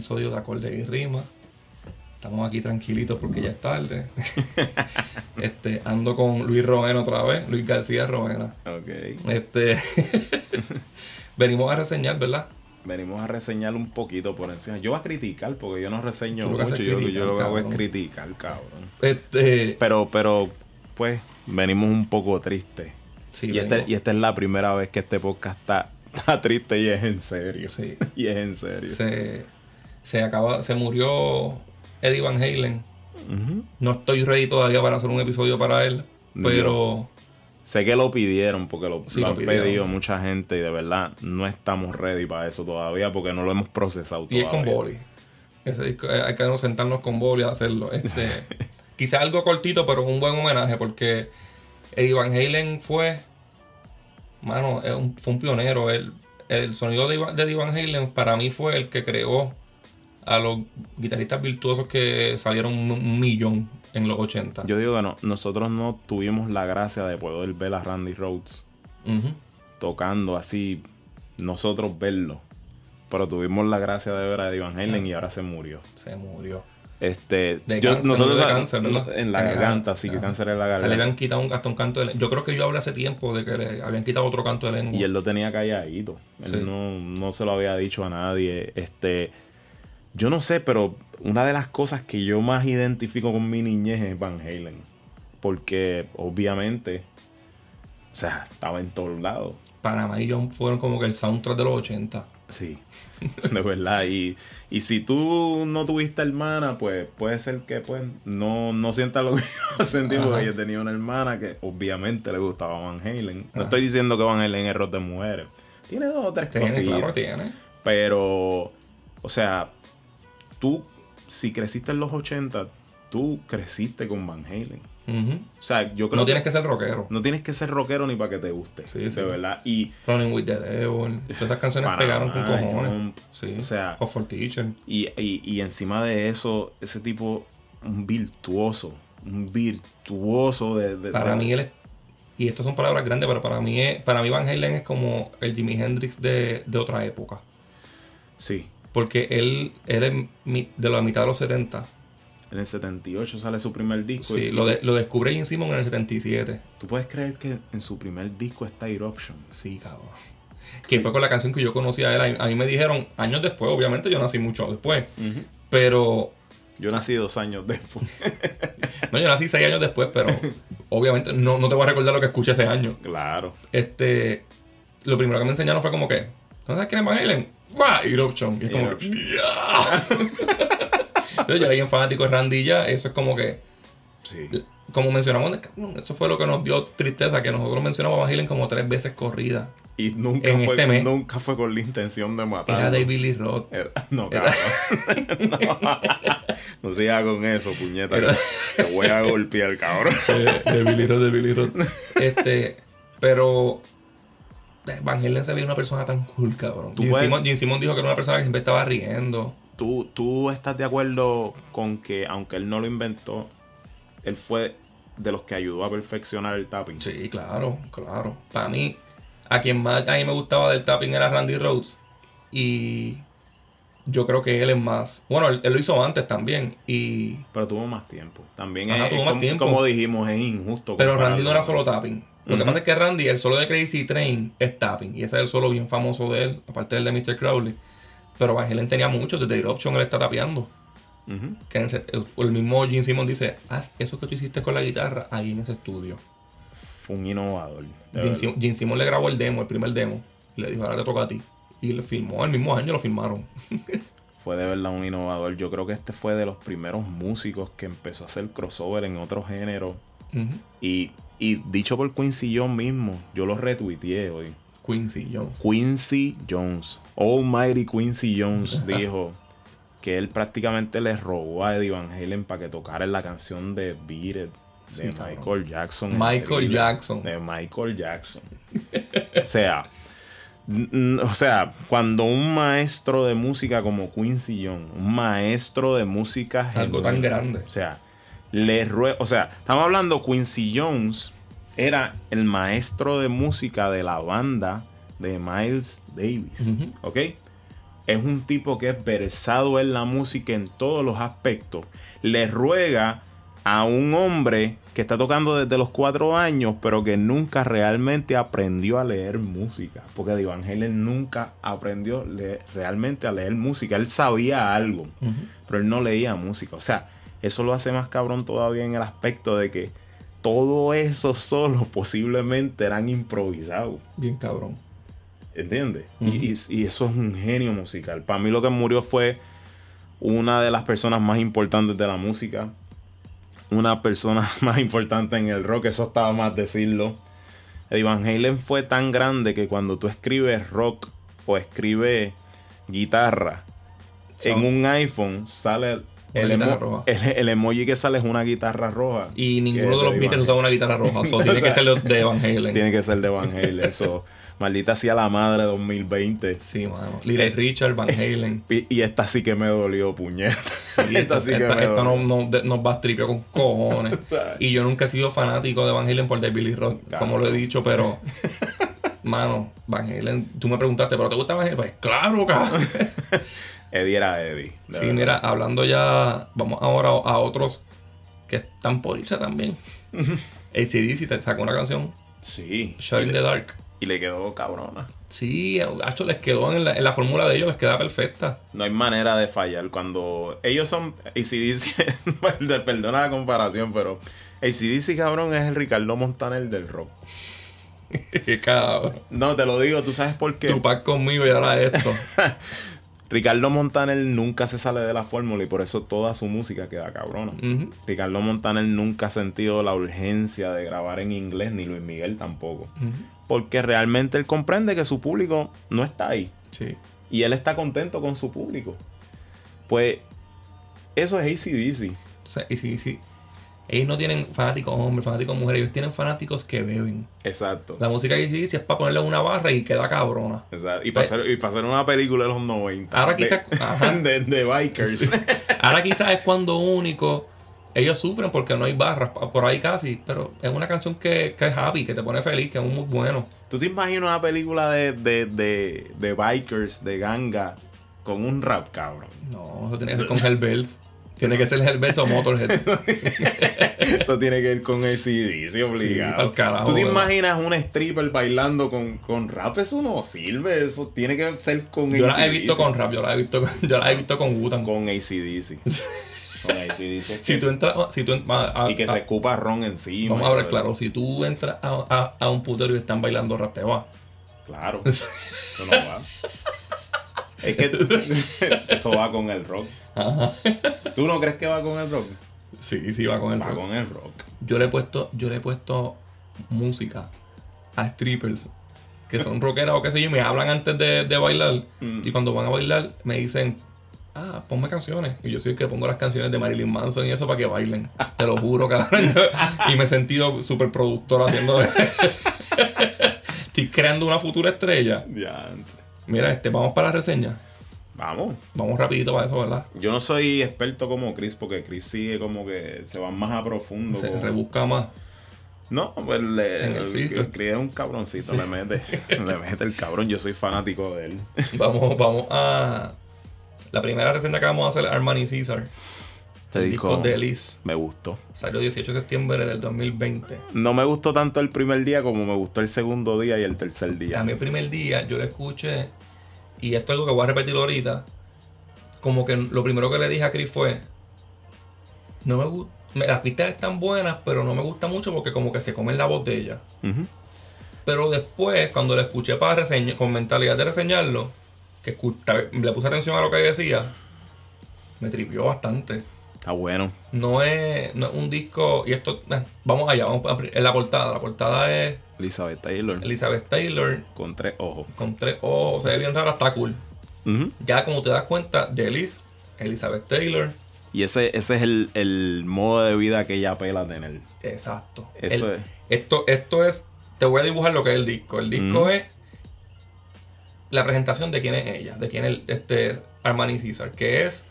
episodio de Acorde y Rimas. Estamos aquí tranquilitos porque ya es tarde. este, ando con Luis Rovena otra vez, Luis García Rovena. Ok. Este, venimos a reseñar, ¿verdad? Venimos a reseñar un poquito por encima. Yo voy a criticar porque yo no reseño mucho. Yo, criticar, yo lo que hago es criticar, cabrón. Este, Pero, pero, pues, venimos un poco tristes. sí, y, este, y esta es la primera vez que este podcast está, está triste y es en serio. Sí. Y es en serio. se, se acaba, se murió Eddie Van Halen. No estoy ready todavía para hacer un episodio para él, pero Sé que lo pidieron porque lo, Sí, lo lo han pidieron. pedido mucha gente y de verdad no estamos ready para eso todavía porque no lo hemos procesado y es todavía. con Boli. Ese disco, eh, hay que sentarnos con Boli a hacerlo. Este, quizás algo cortito, pero un buen homenaje porque Eddie Van Halen fue, mano, fue un pionero. El, el sonido de, de Eddie Van Halen para mí fue el que creó a los guitarristas virtuosos que salieron un, millón en los 80. Yo digo que no, nosotros no tuvimos la gracia de poder ver a Randy Rhodes tocando así, nosotros verlo. Pero tuvimos la gracia de ver a Eddie Van Halen y ahora se murió. Se murió. Este, De yo- cáncer, nosotros murió de a- cáncer, ¿verdad? en la garganta, sí, que cáncer en la A él le garganta. habían quitado un, hasta un canto de lengua. Yo creo que yo hablé hace tiempo de que le habían quitado otro canto de lengua. Y él lo tenía calladito. Él Sí. no, no se lo había dicho a nadie. Este, yo no sé, pero una de las cosas que yo más identifico con mi niñez es Van Halen. Porque obviamente, o sea, estaba en todos lados. Panamá y John fueron como que el soundtrack de los 80. Sí, de verdad. Y, y si tú no tuviste hermana, pues puede ser que pues no, no sientas lo que yo sentí, Ajá. porque yo tenía una hermana que obviamente le gustaba Van Halen. No Ajá. estoy diciendo que Van Halen es rock de mujeres. Tiene dos o tres Tiene, cosillas. claro, tiene. Pero, o sea, tú, si creciste en los 80, tú creciste con Van Halen. O sea, yo creo No tienes que ser rockero. no tienes que ser rockero ni para que te guste. Sí, de sí. verdad. Y, Running with the Devil. Todas esas canciones pegaron con cojones. Jump, Sí. o sea- Hot for Teacher. y, y, y encima de eso, ese tipo, un virtuoso. Un virtuoso de. de- Para de- mí él es... Y estas son palabras grandes, pero para mí es, para mí Van Halen es como el Jimi Hendrix de, de otra época. Sí. Porque él, él es de la mitad de los 70. En el 78 sale su primer disco. Sí, y- lo, de- lo descubre Gene Simon en el 77. Tú puedes creer que en su primer disco está Eruption. Sí, cabrón. Que fue con la canción que yo conocí a él. A mí me dijeron, años después, obviamente yo nací mucho después. Pero, Yo nací dos años después. no, yo nací seis años después, pero obviamente no, no te voy a recordar lo que escuché ese año. claro. Este, lo primero que me enseñaron fue como que, ¿no sabes quién es Van Halen? Eruption. Y es como yo era bien fanático de Randy ya. Eso es como que, Sí. como mencionamos, eso fue lo que nos dio tristeza, que nosotros mencionamos a Van Halen como tres veces corrida. Y nunca En fue, este mes. nunca fue con la intención de matar. Era David Lee Roth. Era- no, Era- cabrón. no. no sigas con eso, puñeta. Era- Te voy a golpear, cabrón. de, de Billy Roth, de Billy Roth. Este, pero Van Halen se veía una persona tan cool, cabrón. Puedes- Simon, dijo que era una persona que siempre estaba riendo. ¿Tú, ¿Tú estás de acuerdo con que, aunque él no lo inventó, él fue de los que ayudó a perfeccionar el tapping? Sí, claro, claro. Para mí, a quien más a mí me gustaba del tapping era Randy Rhodes. Y yo creo que él es más. Bueno, él, él lo hizo antes también. Y. Pero tuvo más tiempo. También Ajá, es, tuvo es más como, tiempo. como dijimos, es injusto. Pero. Randy no era solo tapping. Lo que pasa es que Randy, el solo de Crazy Train es tapping. Y ese es el solo bien famoso de él, aparte del de Mr. Crowley. Pero Van Halen tenía mucho, desde Eruption él está tapeando. Que el mismo Gene Simmons dice, haz eso que tú hiciste con la guitarra ahí en ese estudio. Fue un innovador. Gene. Sim- Gene Simmons le grabó el demo, el primer demo. Y le dijo, ahora te toca a ti. Y le filmó, el mismo año lo filmaron. Fue de verdad un innovador. Yo creo que este fue de los primeros músicos que empezó a hacer crossover en otros géneros. Ujú. Y, y dicho por Quincy Jones mismo, yo lo retuiteé hoy. Quincy Jones. Quincy Jones, Almighty Quincy Jones, dijo que él prácticamente le robó a Eddie Van Halen para que tocara la canción de Beat It de Sí, cabrón. Michael Jackson. Michael Jackson. De Michael Jackson. o sea, o sea, cuando un maestro de música como Quincy Jones, un maestro de música Algo tan grande. o sea, le rue- o sea, estamos hablando Quincy Jones era el maestro de música de la banda de Miles Davis. ¿ok? es un tipo que es versado en la música en todos los aspectos. Le ruega a un hombre que está tocando desde los cuatro años, pero que nunca realmente aprendió a leer música. Porque de Halen nunca aprendió realmente a leer música. Él sabía algo, pero él no leía música. O sea, eso lo hace más cabrón todavía en el aspecto de que todo eso solo posiblemente eran improvisados. Bien cabrón. ¿Entiendes? y, y, eso es un genio musical. Para mí lo que murió fue una de las personas más importantes de la música. Una persona más importante en el rock. Eso estaba más decirlo. Eddie Van Halen fue tan grande que cuando tú escribes rock o escribes guitarra en un iPhone sale el, emoji que sale es una guitarra roja. Y ninguno de los Beatles usaba una guitarra roja. tiene que ser de Van Halen. Tiene que ser de Van Halen. Eso. Maldita sea la madre 2020. Sí, mano. Little eh, Richard, Van Halen. Y, esta sí que me dolió, puñeta. Sí, esta, sí que me esta no, no, nos va a tripio con cojones. y yo nunca he sido fanático de Van Halen por The Billy Rock, como lo he dicho, pero. mano, Van Halen, tú me preguntaste, ¿pero te gusta Van Halen? Pues claro, cabrón. Eddie era Eddie. Sí, mira, hablando ya, vamos ahora a otros que están por irse también. ACDC te sacó una canción. Sí. Shot in the Dark. Y le quedó cabrona. Sí, hecho les quedó en la, en la, fórmula de ellos, les queda perfecta. No hay manera de fallar. Cuando ellos son ACDC, perdona la comparación, pero ACDC, cabrón, es el Ricardo Montaner del rock. Cabrón. No, te lo digo, tú sabes por qué. Tupac conmigo y ahora esto. Ricardo Montaner nunca se sale de la fórmula y por eso toda su música queda cabrona. Ricardo Montaner nunca ha sentido la urgencia de grabar en inglés, ni Luis Miguel tampoco. Porque realmente él comprende que su público no está ahí. Sí. Y él está contento con su público. Pues eso es ACDC. O sea, ACDC ellos no tienen fanáticos hombres, fanáticos mujeres, ellos tienen fanáticos que beben. Exacto. La música que dice es para ponerle una barra y queda cabrona. Exacto. Y para, hacer, una película de los 90. Ahora quizás. De, de, bikers. Ahora quizás es cuando único. Ellos sufren porque no hay barras por ahí casi, pero es una canción que, que es happy, que te pone feliz, que es muy bueno. ¿Tú te imaginas una película de, de, de, de bikers, de ganga, con un rap, cabrón? No, eso tiene que ser con Hellbells. Tiene que ser el verso Motorhead. Eso tiene que ir con el CD, sí, obligado. ¿Tú te imaginas un stripper bailando con, con, rap? Eso no sirve. Eso tiene que ser con Yo la he visto con rap, yo la he visto, yo la he visto con Wutan. Con ACDC. con ACDC. Si tú entras. Si tú, y que se escupa ron encima. Vamos a ver, claro. Si tú entras a, a, a, un putero y están bailando rap, te va. Claro. Eso no va. Es que eso va con el rock. ¿Tú no crees que va con el rock? Sí, sí, va con el rock. Va con el rock. Yo le he puesto, yo le he puesto música a strippers que son rockeras o qué sé yo, y me hablan antes de, bailar. Mm. Y cuando van a bailar, me dicen, ah, ponme canciones. Y yo soy el que pongo las canciones de Marilyn Manson y eso para que bailen. Te lo juro, cabrón. y me he sentido súper productor haciendo. Estoy creando una futura estrella. Ya. Mira, este, vamos para la reseña. Vamos. Vamos rapidito para eso, ¿verdad? Yo no soy experto como Chris, porque Chris sigue como que se va más a profundo. Se rebusca más. No, pues le, el, es un cabroncito, le mete, le mete el cabrón, yo soy fanático de él. Vamos, vamos a la primera reseña que vamos a hacer, Armani Caesar. Este el disco de Elise. Me gustó. Salió 18 de septiembre del 2020. No me gustó tanto el primer día como me gustó el segundo día y el tercer día. A mí el primer día yo lo escuché y esto es algo que voy a repetir ahorita. Como que lo primero que le dije a Chris fue, no me gusta, las pistas están buenas, pero no me gusta mucho porque como que se comen la botella. Pero después, cuando le escuché para reseñar, con mentalidad de reseñarlo, que le puse atención a lo que decía, me tripió bastante. Está bueno. No es, no es un disco, y esto, eh, vamos allá, vamos a, en la portada. La portada es Elizabeth Taylor. Elizabeth Taylor. Con tres ojos. Con tres ojos. Se ve bien rara, está cool. Ya como te das cuenta, de Elizabeth Taylor. Y ese, ese es el, modo de vida que ella apela a tener. Exacto. Eso es. Esto, esto es. Te voy a dibujar lo que es el disco. El disco es la presentación de quién es ella, de quién es este Armani Caesar, que es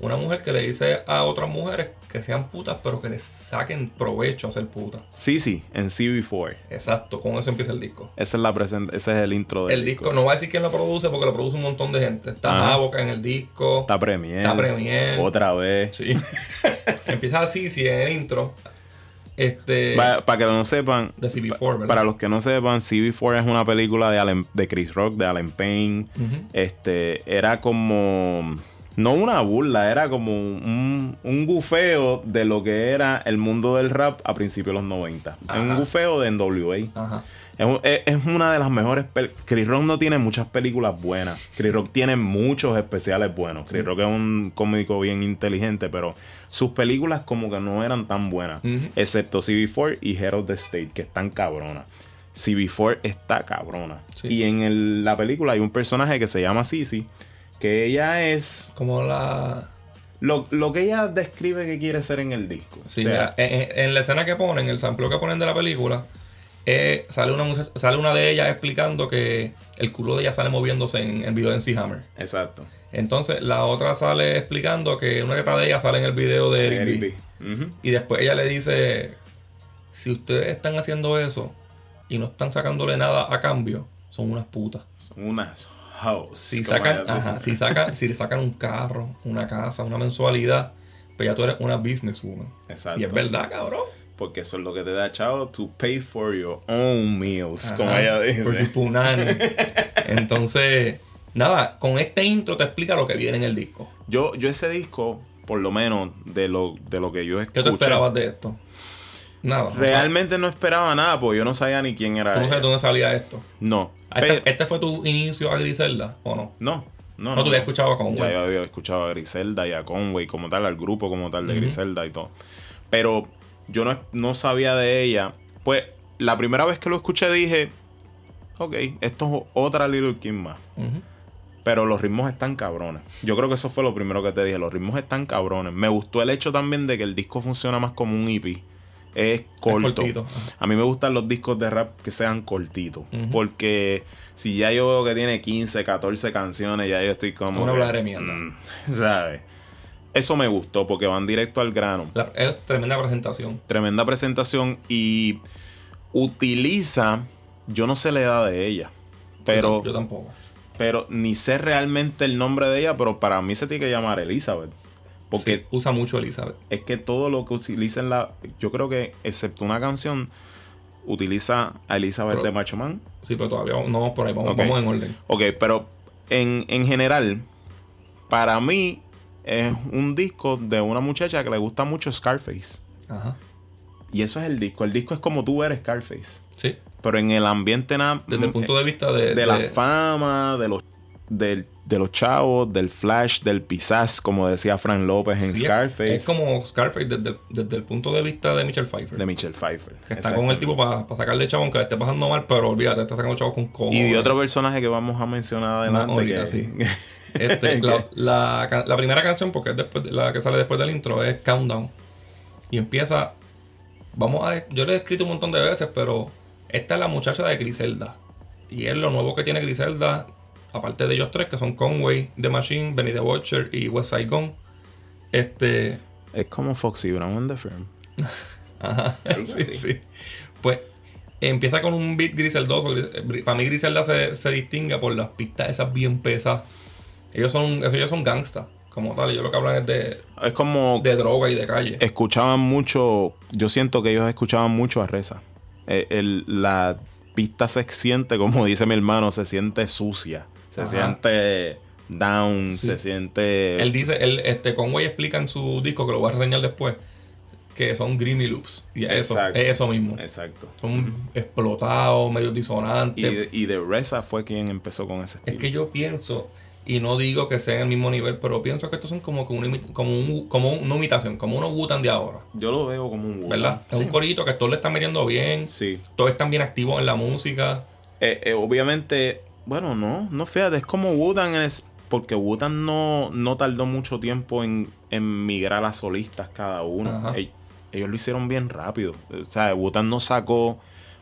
una mujer que le dice a otras mujeres que sean putas, pero que les saquen provecho a ser putas. Sí, sí, en CV4. Exacto, con eso empieza el disco. Esa es la present ese es el intro del El disco, no voy a decir quién lo produce porque lo produce un montón de gente. Está. Havoc en el disco. Está Premier. Está Premier. Otra vez. Sí. empieza así, sí, en el intro. Este. Para que no sepan, De CB4, pa- ¿verdad? para los que no sepan, CV4 es una película de, Alan- de Chris Rock, de Alan Payne. Este, era como, no una burla, era como un, un gufeo de lo que era el mundo del rap a principios de los 90. Es un Ajá. gufeo de NWA. Ajá. Es, un- es- es una de las mejores. Chris Rock no tiene muchas películas buenas. Chris Rock tiene muchos especiales buenos. Chris Rock es un cómico bien inteligente, pero sus películas como que no eran tan buenas. Excepto CB4 y Head of the State, que están cabronas. CB4 está cabrona. Sí. Y en el- la película hay un personaje que se llama Sissy, que ella es Como la. lo, lo que ella describe que quiere ser en el disco. Sí, O sea, mira, en, la escena que ponen, el sampleo que ponen de la película, eh, sale, una muchacha- sale una de ellas explicando que el culo de ella sale moviéndose en el video de MC Hammer. Exacto. Entonces la otra sale explicando que una teta de ella sale en el video de Eric, Eric B. B. Ujú. Y después ella le dice, si ustedes están haciendo eso y no están sacándole nada a cambio, son unas putas. Son unas Si sacan, ajá, si sacan, si le sacan un carro, una casa, una mensualidad, pues ya tú eres una businesswoman. Exacto. Y es verdad, cabrón. Porque eso es lo que te da, chavo, to pay for your own meals, Ajá, como ella por tu dice. punani. Entonces, nada, con este intro te explica lo que viene en el disco. Yo, yo ese disco, por lo menos de lo, de lo que yo ¿Qué escuché, tú esperabas de esto? Nada. o sea, realmente no esperaba nada, porque yo no sabía ni quién era tú no sabes dónde salía esto. No. ¿Este, este fue tu inicio a Griselda o no? no, no, No, tú habías escuchado a Conway. Ya yo había escuchado a Griselda y a Conway como tal, al grupo como tal de Ujú. Griselda y todo. Pero yo no, no sabía de ella. Pues la primera vez que lo escuché dije, ok, esto es otra Little Kim más. Pero los ritmos están cabrones. Yo creo que eso fue lo primero que te dije. Los ritmos están cabrones. Me gustó el hecho también de que el disco funciona más como un EP. Es corto. cortito. A mí me gustan los discos de rap que sean cortitos. Porque si ya yo veo que tiene 15, 14 canciones, ya yo estoy como. Una que, hablar de mierda. mm, ¿Sabes? Eso me gustó porque van directo al grano. La- es tremenda presentación. Tremenda presentación y utiliza. Yo no sé la edad de ella. Pero. Yo, yo tampoco. Pero ni sé realmente el nombre de ella, pero para mí se tiene que llamar Elizabeth. Porque Sí, usa mucho Elizabeth. es que todo lo que utiliza en la. Yo creo que, excepto una canción, utiliza a Elizabeth Pero- de Macho Man. Sí, pero todavía vamos, no vamos por ahí. Vamos, Ok. vamos en orden. Ok, pero en, en general, para mí es un disco de una muchacha que le gusta mucho Scarface. Ajá. Y eso es el disco. El disco es como tú eres Scarface. Sí. Pero en el ambiente nada. Desde el punto de vista de. de la de- fama, de los del- de los chavos, del flash, del pisaz, como decía Frank López en sí, Scarface, Es, como Scarface desde, el- desde el punto de vista de Michelle Pfeiffer. de Michelle Pfeiffer. que está con el tipo para sacarle chavo aunque le esté pasando mal, pero olvídate, está sacando chavos con cojones. Y de otro personaje que vamos a mencionar adelante. ahorita, que- sí. Este, la, la primera canción, porque es después, de- la que sale después del intro, es Countdown. Y empieza. Vamos a. Yo lo he escrito un montón de veces, pero esta es la muchacha de Griselda. Y es lo nuevo que tiene Griselda, aparte de ellos tres, que son Conway, The Machine, Benny the Watcher y West Side Gun. Este. es como Foxy Brown en The Firm. Ajá. Sí, sí. Pues empieza con un beat griseldoso. Gris- eh, Para mí Griselda se, se distingue por las pistas esas bien pesadas. Ellos son, eso ellos son gangsters, como tal. Ellos lo que hablan es de, Es como de droga y de calle. escuchaban mucho. Yo siento que ellos escuchaban mucho a Reza. Eh, el- la pista se siente, como dice mi hermano, se siente sucia. Se Ajá. siente down, Sí. se siente. Él dice, él, este, Conway explica en su disco, que lo voy a reseñar después, que son Greeny Loops. Y eso, es eso mismo. Exacto. Son explotados, medio disonantes. Y, y de Reza fue quien empezó con ese Es estilo. que yo pienso, y no digo que sea en el mismo nivel, pero pienso que estos son como una, imi- como un, como una imitación, como unos Wutan de ahora, Yo lo veo como un ¿verdad? Es un corito que todos le están metiendo bien, Sí. todos están bien activos en la música. Eh, eh, obviamente, bueno, no, no fíjate, es como Wutan es porque Wutan no, no tardó mucho tiempo en, en migrar a solistas cada uno. Ajá. Ellos lo hicieron bien rápido. O sea, Wutan no sacó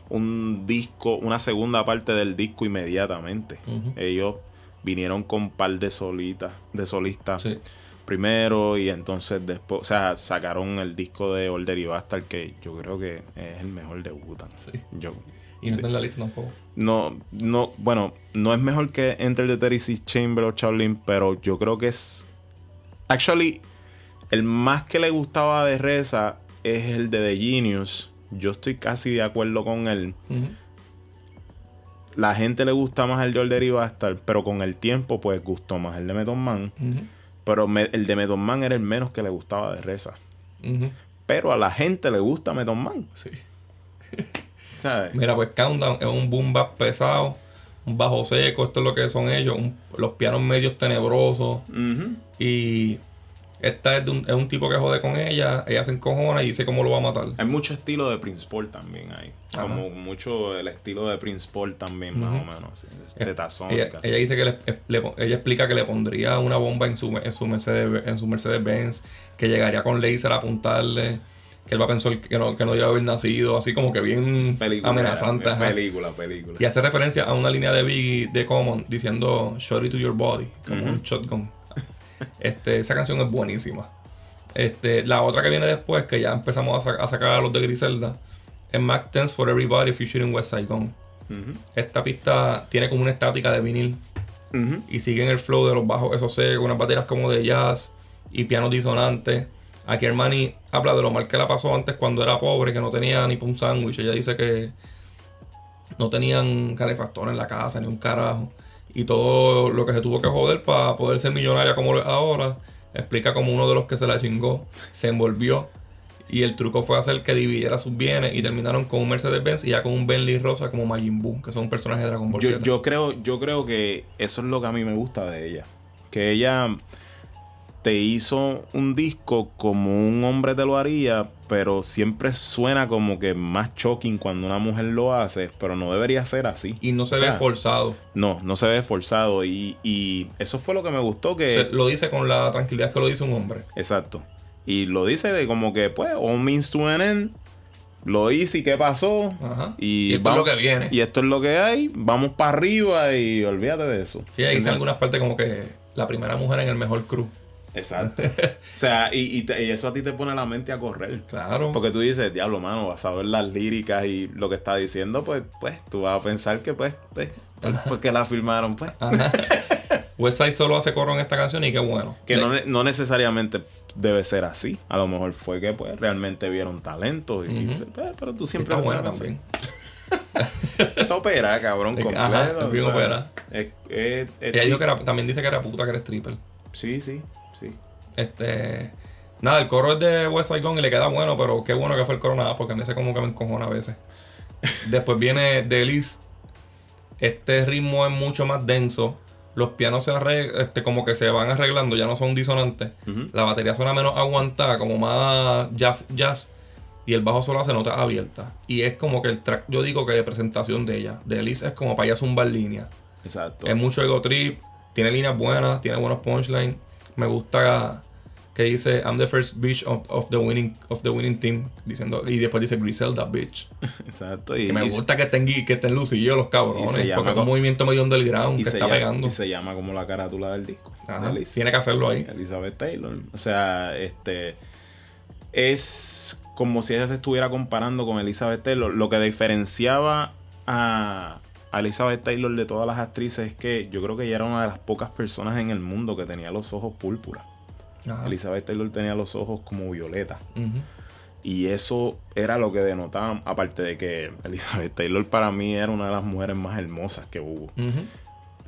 un disco, una segunda parte del disco inmediatamente. Ellos vinieron con un par de solitas, de solistas Sí. primero y entonces después, o sea, sacaron el disco de Older y Bastard que yo creo que es el mejor de Wu-Tang. Sí. Yo, Y no está en la lista tampoco. No, no, bueno, no es mejor que Enter the 36 Chamber o Shaolin, pero yo creo que es. Actually, el más que le gustaba de Reza es el de The Genius. Yo estoy casi de acuerdo con él. Ujú. La gente le gusta más el de Older y Bastard, pero con el tiempo, pues gustó más el de Method Man. Pero me- el de Method Man era el menos que le gustaba de Reza. Pero a la gente le gusta Method Man. Sí. ¿sabes? Mira, pues Countdown es un boom bap pesado, un bajo seco, esto es lo que son ellos, un- los pianos medios tenebrosos. Y esta es, de un, es un tipo que jode con ella, ella se encojona y dice cómo lo va a matar. Hay mucho estilo de Prince Paul también ahí. Ajá. Como mucho el estilo de Prince Paul también, más o menos. De tazón. Ella, casi. ella dice que le, ella explica que le pondría una bomba en su, en su Mercedes en su Mercedes Benz, que llegaría con laser a apuntarle, que él va a pensar que no, que no debe haber nacido, así como que bien película, amenazante. ajá. Película, película. Y hace referencia a una línea de Biggie de Common diciendo Shot it to your body, como un shotgun. Este, esa canción es buenísima. Este, la otra que viene después, que ya empezamos a, sa- a sacar a los de Griselda, es Mac Tense for Everybody featuring West Saigon. Ujú. Esta pista tiene como una estática de vinil y sigue en el flow de los bajos esos secos, unas baterías como de jazz y pianos disonantes. Aquí Armani habla de lo mal que la pasó antes cuando era pobre, que no tenía ni un sándwich. Ella dice que no tenían calefactor en la casa, ni un carajo. Y todo lo que se tuvo que joder para poder ser millonaria como lo es ahora, explica como uno de los que se la chingó, se envolvió. Y el truco fue hacer que dividiera sus bienes y terminaron con un Mercedes-Benz y ya con un Bentley rosa como Majin Buu, que son un personaje de Dragon Ball Yo, yo creo, yo creo que eso es lo que a mí me gusta de ella. Que ella te hizo un disco como un hombre te lo haría, pero siempre suena como que más shocking cuando una mujer lo hace, pero no debería ser así. y no se O ve forzado. No, no se ve forzado. Y, y eso fue lo que me gustó que... Lo dice con la tranquilidad que lo dice un hombre. Exacto. Y lo dice de como que, pues, all means to an end. Lo hice y qué pasó. Ajá. Y, Y esto vamos- es lo que viene. Y esto es lo que hay. Vamos para arriba y olvídate de eso. Sí, ahí dice ¿Entiendes? algunas partes como que la primera mujer en el mejor crew. Exacto. o sea, y, y te- y eso a ti te pone la mente a correr. Claro. Porque tú dices, diablo, mano, vas a ver las líricas y lo que está diciendo, pues, pues, tú vas a pensar que, pues, pues, pues que la filmaron, pues. Ajá. Westside solo hace coro en esta canción y qué bueno. Que no, no necesariamente debe ser así. A lo mejor fue que, pues, realmente vieron talento. Y, Ujú. pero, pero tú siempre... está buena también. Está opera, cabrón, completo. ajá, es bien opera. es- es- es- Ella dijo que era, también dice que era puta, que era stripper. Sí, sí. Este. Nada, el coro es de West Gun y le queda bueno, pero qué bueno que fue el coro nada, porque a mí ese como que me encojona a veces. Después viene Delis. Este ritmo es mucho más denso. Los pianos se arreg- este, como que se van arreglando, ya no son disonantes. La batería suena menos aguantada, como más jazz, jazz. Y el bajo solo hace notas abiertas. Y es como que el track, yo digo que de presentación de ella. Delis es como para ella zumbar línea. Exacto. Es mucho ego trip, tiene líneas buenas, tiene buenos punchlines. Me gusta que dice I'm the first bitch of, of the winning of the winning team diciendo y después dice Griselda bitch. Exacto. Y, Que me y- gusta que estén que estén lucidos los cabrones, porque es un movimiento medio underground que se está llama, pegando. y se llama como la carátula del disco. Ajá. Tiene que hacerlo ahí. Elizabeth Taylor. O sea, este es como si ella se estuviera comparando con Elizabeth Taylor. Lo que diferenciaba a Elizabeth Taylor de todas las actrices es que yo creo que ella era una de las pocas personas en el mundo que tenía los ojos púrpura. Ajá. Elizabeth Taylor tenía los ojos como violeta. Y eso era lo que denotaba, aparte de que Elizabeth Taylor para mí era una de las mujeres más hermosas que hubo.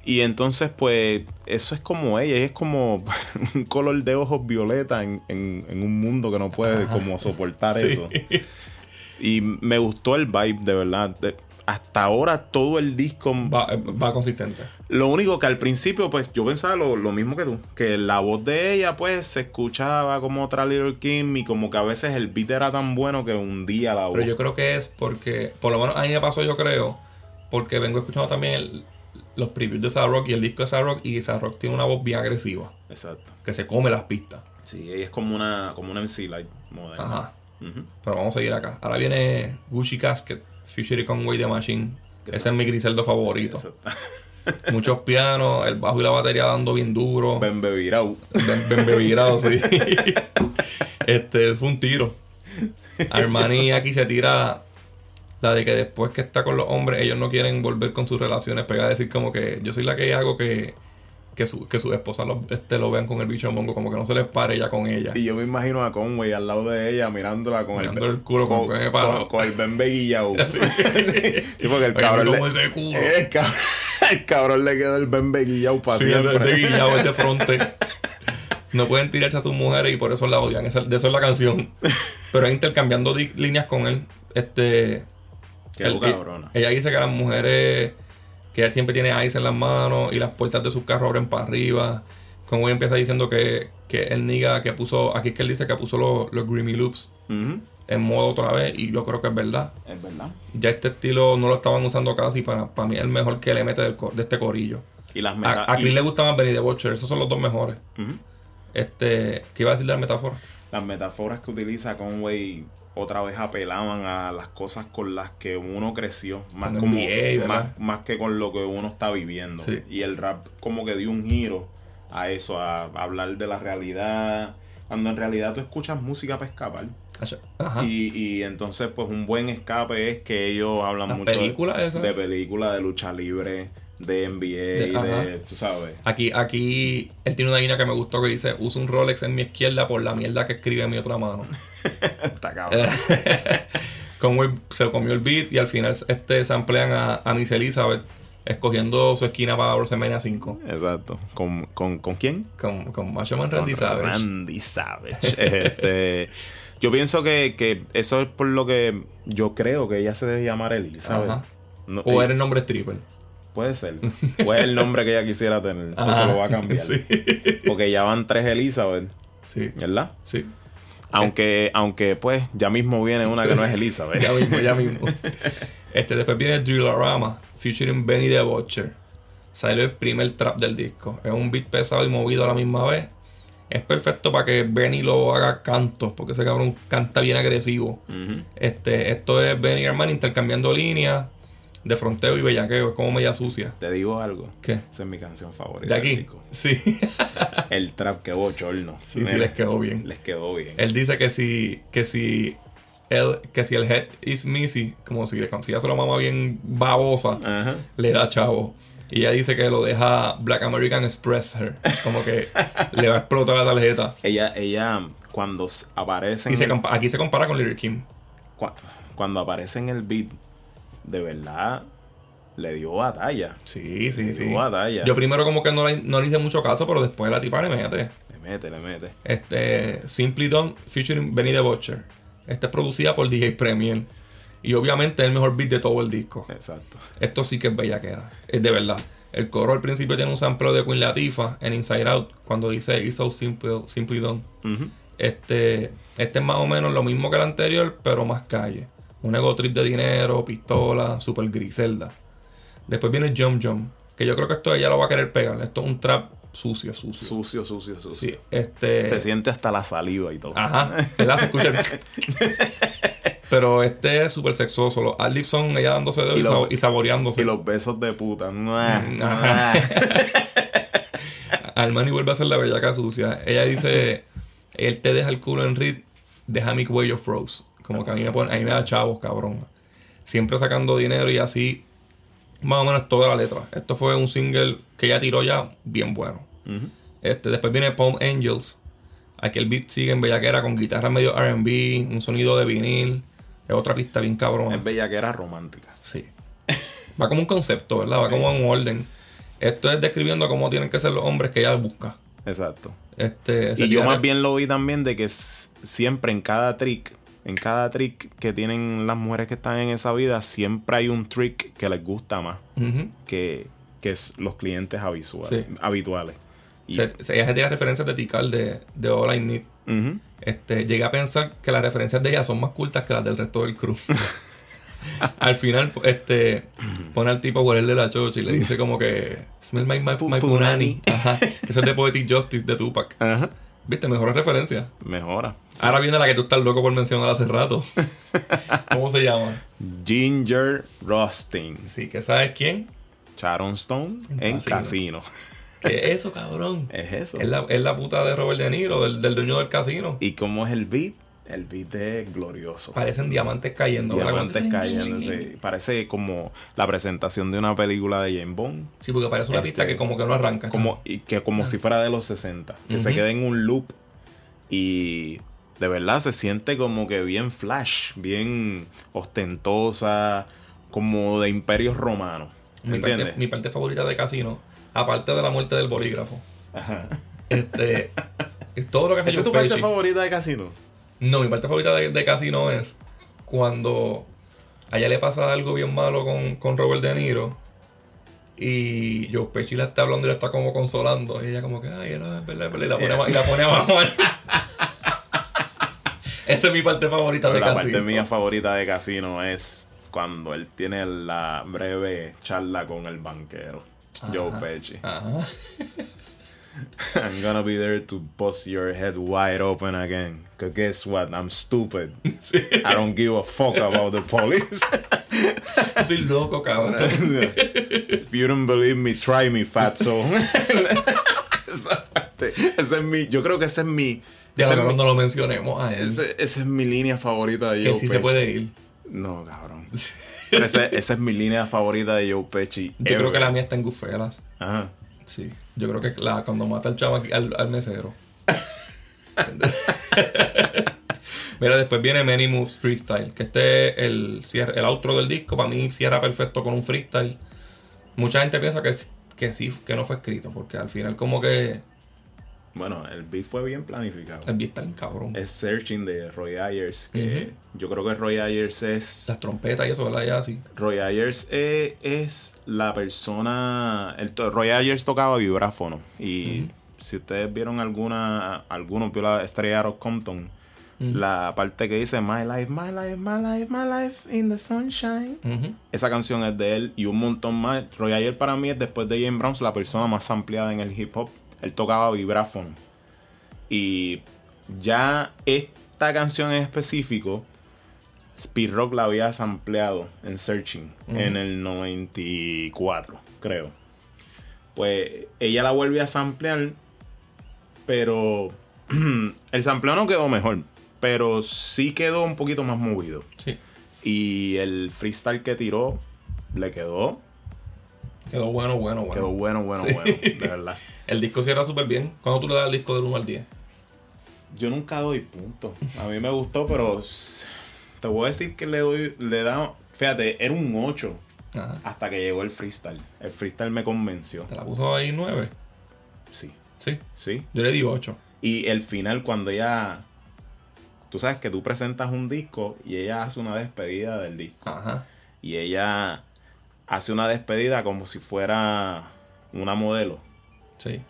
Y entonces, pues, eso es como ella, ella es como un color de ojos violeta en, en- en un mundo que no puede como soportar Sí. eso. Y me gustó el vibe, de verdad. Hasta ahora todo el disco... Va, va consistente. Lo único que al principio, pues, yo pensaba lo, lo mismo que tú. Que la voz de ella, pues, se escuchaba como otra Little Kim y como que a veces el beat era tan bueno que hundía la voz. Pero yo creo que es porque, por lo menos a mí me pasó, yo creo, porque vengo escuchando también el- los previews de Sad Rock y el disco de Sad Rock, y Sad Rock tiene una voz bien agresiva, Exacto. que se come las pistas. Sí, ella es como una, como una MC Light moderna. Ajá. Pero vamos a seguir acá. Ahora viene Gucci Casket, Future Conway The Machine. Ese se- es mi Griseldo favorito. Exacto. Muchos pianos, el bajo y la batería dando bien duro. Ben Bevirau. Ben, ben bevirado, sí. este, fue un tiro. Armani aquí se tira la de que después que está con los hombres, ellos no quieren volver con sus relaciones. Pega a decir como que yo soy la que hago que, que, su, que sus esposas lo, este, lo vean con el bicho mongo, como que no se les pare ya con ella. Y yo me imagino a Conway al lado de ella mirándola con Mirando el, el culo con- con, con- con- con el Ben Beguillao. sí, porque el Oye, cabrón, como le, ese culo. el, cabrón, el cabrón le quedó el Ben Beguillao para Sí, siempre. de guillado este fronte. No pueden tirarse a sus mujeres y por eso la odian. Esa- de eso es la canción. Pero es intercambiando líneas con él. Este. Qué él- cabrona. Ella dice que las mujeres. Que ella siempre tiene ice en las manos y las puertas de sus carros abren para arriba. Como él empieza diciendo que, que el nigga que puso. Aquí es que él dice que puso los, los Grimy Loops en modo otra vez. Y yo creo que es verdad. Es verdad. Ya este estilo no lo estaban usando casi. Para, para mí es el mejor que le mete del de este corillo. Y las A, a y- Chris le gusta más Benny the Butcher. Esos son los dos mejores. Este, ¿qué iba a decir de la metáfora? Las metáforas que utiliza Conway otra vez apelaban a las cosas con las que uno creció, más como más, más que con lo que uno está viviendo. Sí. Y el rap como que dio un giro a eso, a, hablar de la realidad, cuando en realidad tú escuchas música para escapar. Ajá. Y, y entonces pues un buen escape es que ellos hablan Las mucho de- películas esas. de películas, de lucha libre, de NBA, de, ajá. tú sabes. Aquí, aquí, él tiene una línea que me gustó que dice, uso un Rolex en mi izquierda por la mierda que escribe en mi otra mano. Está cabrón. Como se comió el beat y al final este se emplean a, a Miss Elizabeth escogiendo su esquina para WrestleMania 5. Exacto. ¿Con, con, con quién? Con, con Macho Man Randy Con Savage. Randy Savage. Este, yo pienso que, que eso es por lo que yo creo que ella se debe llamar Elizabeth. Ajá. No, O eh, era el nombre stripper. Puede ser. O es el nombre que ella quisiera tener. O se Ajá. lo va a cambiar. Sí. Porque ya van tres Elizabeth, Sí, ¿verdad? sí. Aunque, aunque pues ya mismo viene una que no es Elizabeth. Ya mismo, ya mismo. Este, después viene Drillorama, featuring Benny the Butcher. Sale el primer trap del disco. Es un beat pesado y movido a la misma vez. Es perfecto para que Benny lo haga canto, porque ese cabrón canta bien agresivo. Este, esto es Benny y Herman intercambiando líneas de fronteo y bellaqueo. Es como media sucia. Te digo algo. ¿Qué? Esa es mi canción favorita. ¿De aquí? Sí. El trap que bochorno. sí, les quedó bien. Les quedó bien. Él dice que si, que si él, que si el head is missy, como si le consigue la mamá bien babosa, Ajá. le da chavo. Y ella dice que lo deja Black American Express her. Como que le va a explotar la tarjeta. Ella, ella, cuando aparece en Y se el- aquí se compara con Kim. cua- cuando aparece en el beat, de verdad le dio batalla. Sí, sí, Le sí. dio batalla. Yo primero como que no le, no le hice mucho caso, pero después la tipa le mete. Le mete, le mete. Este, Simply Done featuring Benny the Butcher. Esta es producida por DJ Premier. Y obviamente es el mejor beat de todo el disco. Exacto. Esto sí que es bellaquera. Es de verdad. El coro al principio tiene un sample de Queen Latifah en Inside Out. Cuando dice It's so simple, simply done. Este, este es más o menos lo mismo que el anterior, pero más calle. Un ego trip de dinero, pistola, super griselda. Después viene Jump Jump, que yo creo que esto ella lo va a querer pegar. Esto es un trap sucio, sucio. Sucio, sucio, sucio. Sí, este. Se siente hasta la saliva y todo. Ajá, ¿verdad? Se escucha el- Pero este es súper sexoso. Los ad son ella dándose dedos Y y, saboreándose. Y los besos de puta. Mua, Ajá. Armani vuelve a hacer la bellaca sucia. Ella dice, él te deja el culo en Reed, deja mi cuello froze. Como que a mí me pone, a mí me da chavos, cabrón. Siempre sacando dinero y así, más o menos toda la letra. Esto fue un single que ella tiró ya bien bueno. Este, después viene Palm Angels. Aquí el beat sigue en bellaquera con guitarra medio RB, un sonido de vinil. Es otra pista bien cabrona. Es bella que era romántica. Sí. Va como un concepto, ¿verdad? Va Sí. como en un orden. Esto es describiendo cómo tienen que ser los hombres que ella busca. Exacto. Este, Y yo más bien lo vi también de que siempre en cada trick, en cada trick que tienen las mujeres que están en esa vida, siempre hay un trick que les gusta más que, que es los clientes habituales. Sí. habituales. Y- Se- se- ella referencias de Tikal de, de All I Need. Este, llegué a pensar que las referencias de ella son más cultas que las del resto del crew. al final, este, pone al tipo huele de la chocha y le dice como que Smell my, my, my punani. Ajá. Que Eso es de Poetic Justice de Tupac. Ajá. ¿Viste? Mejor referencia. Mejora. Sí. Ahora viene la que tú estás loco por mencionar hace rato. ¿Cómo se llama? Ginger Roasting. Sí, que sabes quién. Sharon Stone En en, Casino. casino. ¿Qué es eso, cabrón? Es eso. Es la, es la puta de Robert De Niro, del, del dueño del casino. ¿Y cómo es el beat? El beat es glorioso. Parecen diamantes cayendo. ¿verdad? Diamantes cayéndose. Parece como la presentación de una película de James Bond. Sí, porque parece una Este, pista que como que no arranca. Como, y que como si fuera de los 60. Que se quede en un loop. Y de verdad se siente como que bien flash, bien ostentosa, como de imperios romanos. ¿Me mi, parte, mi parte favorita de Casino, aparte de la muerte del bolígrafo, Ajá. este, es todo lo que hace ¿Esa es tu parte favorita de Casino? No, mi parte favorita de, de Casino es cuando a ella le pasa algo bien malo con, con Robert De Niro y Joe Pesci la está hablando y la está como consolando y ella como que, ay, no, es verdad, es verdad", y la pone, a- y la pone abajo. Esa es mi parte favorita de la Casino. parte mía favorita de Casino es cuando él tiene la breve charla con el banquero, Joe Pesci. Ajá. I'm gonna be there to bust your head wide open again. Cause guess what? I'm stupid. I don't give a fuck about the police. Soy loco, cabrón. If you don't believe me, try me, fatso. Esa parte, esa es mi, yo creo que esa es mi, Ya, esa es mi- no lo mencionemos a él. ese- esa es mi línea favorita de que Joe sí se puede ir. No, cabrón. Esa, esa es mi línea favorita de Joe Pesci. Yo creo ever. que la mía está en Gufelas. Ajá. Sí. Yo creo que la, cuando mata al chavo al, al mesero. Mira, después viene Many Moves Freestyle, que este es el, el outro del disco. Para mí cierra perfecto con un freestyle. Mucha gente piensa que, es- que sí, que no fue escrito, porque al final como que Bueno, el beat fue bien planificado. el beat está bien cabrón. Es Searching de Roy Ayers, que yo creo que Roy Ayers es... Las trompetas y eso, ¿verdad? Ya así. Roy Ayers eh, es la persona... El, Roy Ayers tocaba vibráfono y si ustedes vieron alguna... Algunos vio la estrella of Compton, la parte que dice My life, my life, my life, my life in the sunshine. Esa canción es de él y un montón más. Roy Ayers para mí es después de James Brown la persona más ampliada en el hip hop. Él tocaba vibráfono. Y ya esta canción en específico, Speed Rock la había sampleado en Searching en el 94, creo. Pues ella la vuelve a samplear, pero el sampleo no quedó mejor, pero sí quedó un poquito más movido. Sí. Y el freestyle que tiró le quedó, Quedó bueno, bueno, bueno. quedó bueno, bueno, Sí. bueno, de verdad. El disco cierra súper bien. ¿Cuándo tú le das el disco del 1 al 10? Yo nunca doy puntos. A mí me gustó, pero te voy a decir que le doy, le da, fíjate, era un 8 Ajá. hasta que llegó el freestyle. El freestyle me convenció. ¿Te la puso ahí 9? Sí, Sí. sí. Yo le di 8. Y el final cuando ella, tú sabes que tú presentas un disco y ella hace una despedida del disco. Ajá. Y ella hace una despedida como si fuera una modelo. Sí.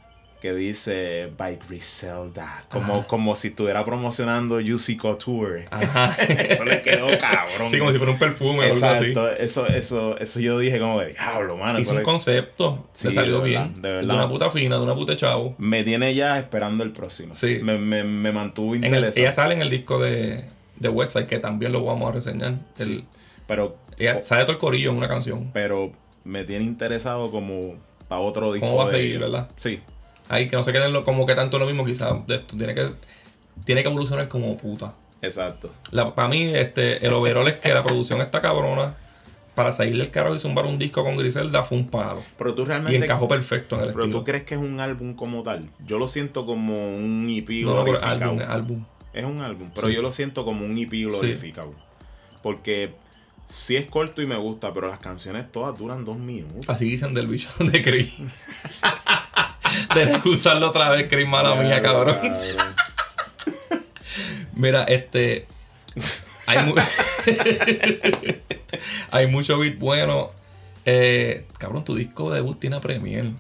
Que dice by Griselda. Como, como si estuviera promocionando UC Couture. Ajá. Eso le quedó cabrón. Sí, como si fuera un perfume o algo así. Exacto. Eso, eso, eso yo dije como de diablo, mano. Hizo un le- concepto. Sí, le salió de verdad, bien. de De, verdad. una puta fina, de una puta chavo. Me tiene ya esperando el próximo. Sí. Me, me, me mantuvo En el- interesado. ella sale en el disco de, de Westside, que también lo vamos a reseñar. El- Pero, ella sale todo el corillo en una canción. pero me tiene interesado como para otro disco. ¿Cómo va a de seguir, verdad? Sí. Ahí que no se queden lo- como que tanto lo mismo, quizás esto. Tiene que, tiene que evolucionar como puta. Exacto. para mí, este, el overall es que la producción está cabrona. Para salir del carro y zumbar un disco con Griselda fue un palo. Pero tú Y realmente. encajó perfecto en el Pero estilo. tú crees que es un álbum como tal. Yo lo siento como un EP no, no, álbum, álbum. Es un álbum, pero Sí. yo lo siento como un EP glorificado. Porque sí es corto y me gusta, pero las canciones todas duran dos minutos. Así dicen del bicho de Chris. Tenés que usarlo otra vez, Chris, mala mía, cabrón. Mira, este. Hay, mu- hay mucho beat bueno. Eh, cabrón, tu disco debut tiene a Premier.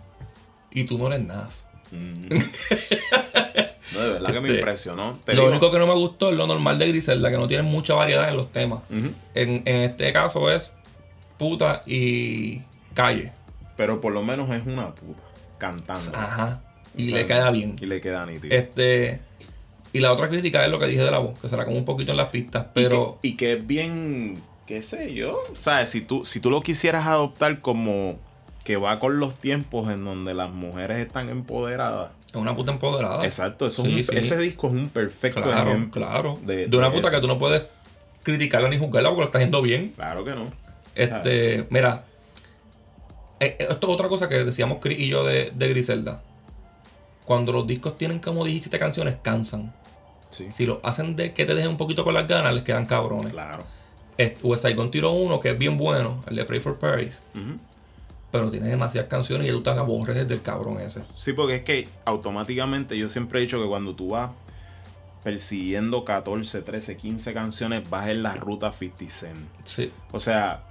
Y tú no eres nada. Mm. No, de verdad que me Este, impresionó. Te Lo digo- único que no me gustó es lo normal de Griselda, que no tiene mucha variedad en los temas. En, en este caso es puta y calle. Pero por lo menos es una puta cantando. Ajá. Y O sea, le queda bien. Y le queda nítido. Este. Y la otra crítica es lo que dije de la voz, que se la como un poquito en las pistas, pero. Y que, y que es bien, qué sé yo. ¿Sabes? Si tú, si tú lo quisieras adoptar como que va con los tiempos en donde las mujeres están empoderadas. Es una puta empoderada. Exacto, eso es un- sí. ese disco es un perfecto Claro, ejemplo. claro. de- De, una puta eso. que tú no puedes criticarla ni juzgarla porque lo está haciendo bien. Claro que no. Este, mira, esto es otra cosa que decíamos Chris y yo de, de Griselda. Cuando los discos tienen como 17 canciones, cansan. Sí, Si lo hacen de que te dejen un poquito con las ganas, les quedan cabrones. claro. West Gun tiró uno que es bien bueno, el de Pray for Paris. Pero tiene demasiadas canciones y tú te aborreces del cabrón ese. Sí, porque es que automáticamente yo siempre he dicho que cuando tú vas persiguiendo 14, 13, 15 canciones, vas en la ruta 50 Cent. Sí. O sea,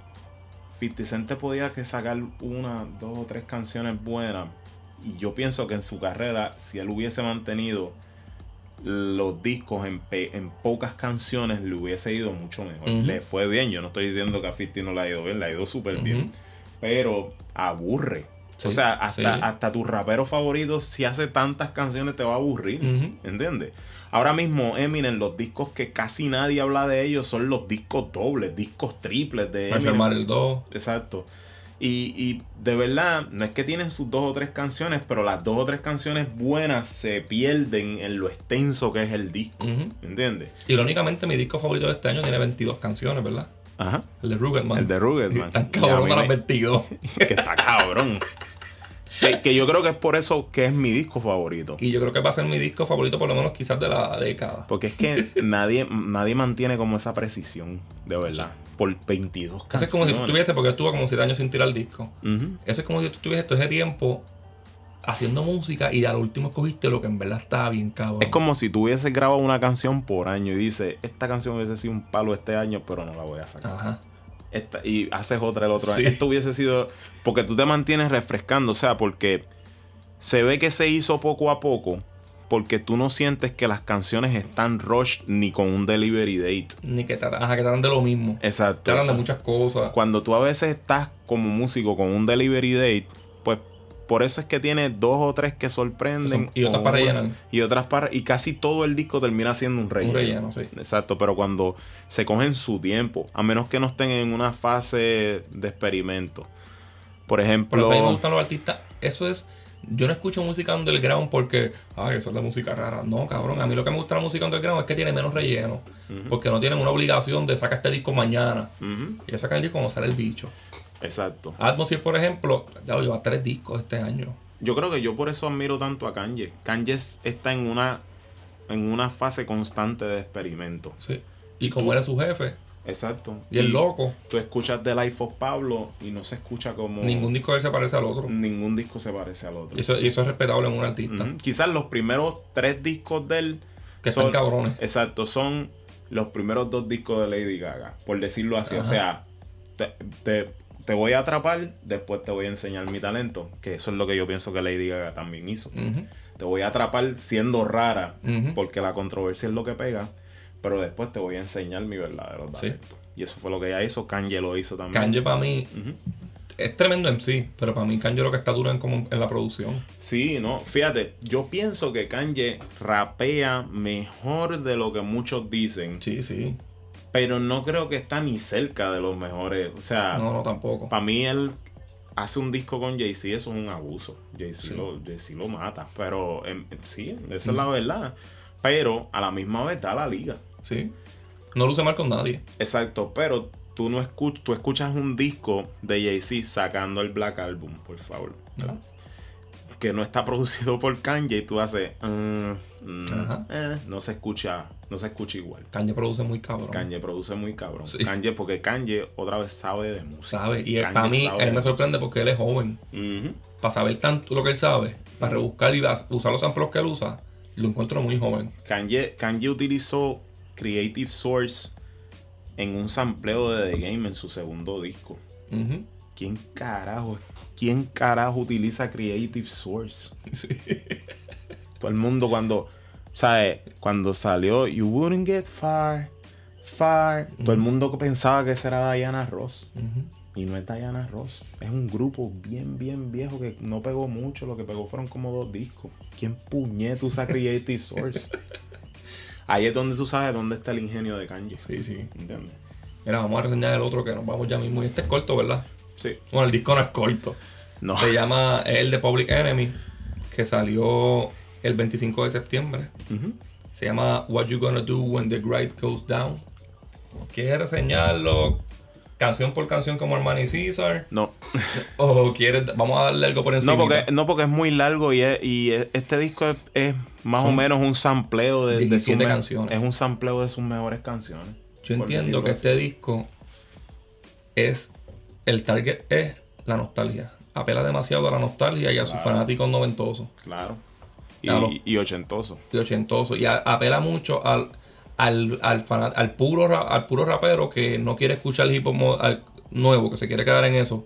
50 Cent te podía que sacar una, dos o tres canciones buenas. Y yo pienso que en su carrera, si él hubiese mantenido los discos en, pe- en pocas canciones, le hubiese ido mucho mejor. Le fue bien. Yo no estoy diciendo que a 50 no le ha ido bien, le ha ido súper bien. Pero aburre. o sea, hasta, sí. hasta tu rapero favorito, si hace tantas canciones, te va a aburrir. ¿Entiendes? Ahora mismo, Eminem, los discos que casi nadie habla de ellos son los discos dobles, discos triples de Eminem. firmar el 2. Exacto. Y, y de verdad, no es que tienen sus dos o tres canciones, pero las dos o tres canciones buenas se pierden en lo extenso que es el disco. Ujú. ¿Entiendes? Irónicamente, mi disco favorito de este año tiene 22 canciones, ¿verdad? Ajá. El de Ruggedman. El de Ruggedman. Tan a cabrón de las me- 22. que está cabrón. que, que yo creo que es por eso que es mi disco favorito. Y yo creo que va a ser mi disco favorito, por lo menos quizás de la década. Porque es que nadie, nadie mantiene como esa precisión, de verdad. Por 22 Eso canciones. es como si tú estuvieses, porque estuvo como 7 años sin tirar disco. Ujú. Eso es como si tú estuvieses todo ese tiempo haciendo música y al último escogiste lo que en verdad estaba bien cabrón. Es como si tú hubieses grabado una canción por año y dices, esta canción hubiese sido un palo este año, pero no la voy a sacar. Ajá. Esta- y haces otra el otro Sí. año. Esto hubiese sido. Porque tú te mantienes refrescando, o sea, porque se ve que se hizo poco a poco, porque tú no sientes que las canciones están rush ni con un delivery date. Ni que tratan, ajá, que tratan de lo mismo. Exacto. Tratan de O sea, muchas cosas. Cuando tú a veces estás como músico con un delivery date, por eso es que tiene dos o tres que sorprenden. Y otras para rellenar. Y otras para. Y casi todo el disco termina siendo un relleno. Un relleno, sí. Exacto, pero cuando se cogen su tiempo, a menos que no estén en una fase de experimento. Por Por ejemplo. eso a mí me gustan los artistas. Eso es. Yo no escucho música underground porque, ay, eso es la música rara. No, cabrón. A mí lo que me gusta la música underground es que tiene menos relleno. Porque no tienen una obligación de sacar este disco mañana. Y sacar el disco cuando sale el bicho. Exacto. Atmosphere, por ejemplo, ya lleva tres discos este año. Yo creo que yo por eso admiro tanto a Kanye. Kanye está en una, en una fase constante de experimento. Sí. Y como es su jefe, Exacto. y el loco, Tú escuchas The Life of Pablo y no se escucha como. ningún disco de él se parece al otro. ningún disco se parece al otro. Y eso, y eso es respetable en un artista. Quizás los primeros tres discos de él. Que están cabrones. Exacto, son los primeros dos discos de Lady Gaga, por decirlo así. O sea, te, te- te voy a atrapar, después te voy a enseñar mi talento. Que eso es lo que yo pienso que Lady Gaga también hizo. Te voy a atrapar siendo rara, porque la controversia es lo que pega. Pero después te voy a enseñar mi verdadero Sí. talento. Y eso fue lo que ella hizo. Kanye lo hizo también. Kanye para mí es tremendo en sí, pero para mí Kanye lo que está duro en, como en la producción. Sí, no, fíjate, yo pienso que Kanye rapea mejor de lo que muchos dicen, Sí, sí. Pero no creo que está ni cerca de los mejores. O sea, No, no, tampoco. para mí él hace un disco con Jay-Z, eso es un abuso. Jay-Z Sí. lo, Jay-Z lo mata, pero em, sí, esa es la verdad. Pero a la misma vez da la liga. Sí. No luce mal con nadie. Exacto, pero tú no escuchas, tú escuchas un disco de Jay-Z sacando el Black Album, por favor. ¿verdad? Que no está producido por Kanye y tú haces mm, mm, Ajá. eh, no se escucha, no se escucha igual. Kanye produce muy cabrón. Kanye produce muy cabrón. Sí. Kanye, porque Kanye otra vez sabe de música. ¿Sabe? Y para mí, a mí me sorprende porque él es joven. Para saber tanto lo que él sabe, para rebuscar y usar los samples que él usa, lo encuentro muy joven. Kanye, Kanye utilizó Creative Source en un sampleo de The Game en su segundo disco. ¿Quién carajo, quién carajo utiliza Creative Source? Sí. Todo el mundo cuando, ¿sabes? Cuando salió You Wouldn't Get Far, Far, todo el mundo pensaba que esa era Diana Ross. Y no es Diana Ross. Es un grupo bien, bien viejo que no pegó mucho. Lo que pegó fueron como dos discos. ¿Quién puñet usa Creative Source? Ahí es donde tú sabes dónde está el ingenio de Kanye. Sí, sí. ¿Entiendes? Mira, vamos a reseñar el otro que nos vamos ya mismo. Y este es corto, ¿verdad? Sí. Bueno, el disco no es corto. No. Se llama el de Public Enemy, que salió el 25 de septiembre. Se llama What You Gonna Do When the Grind Goes Down. ¿Quieres reseñarlo canción por canción como Armani Caesar? No. ¿O quieres, vamos a darle algo por encima? No porque, no, porque es muy largo y, es- y es- este disco es, es más o menos un sampleo de, de sus 17 me- canciones. Es un sampleo de sus mejores canciones. Yo entiendo que así. este disco es. El target es la nostalgia. Apela demasiado a la nostalgia y a sus fanáticos noventosos Claro. Y, Claro. y ochentoso. y ochentosos. Y a- apela mucho al, al, al, fana- al puro, al puro rapero que no quiere escuchar el hip hop al- nuevo, que se quiere quedar en eso.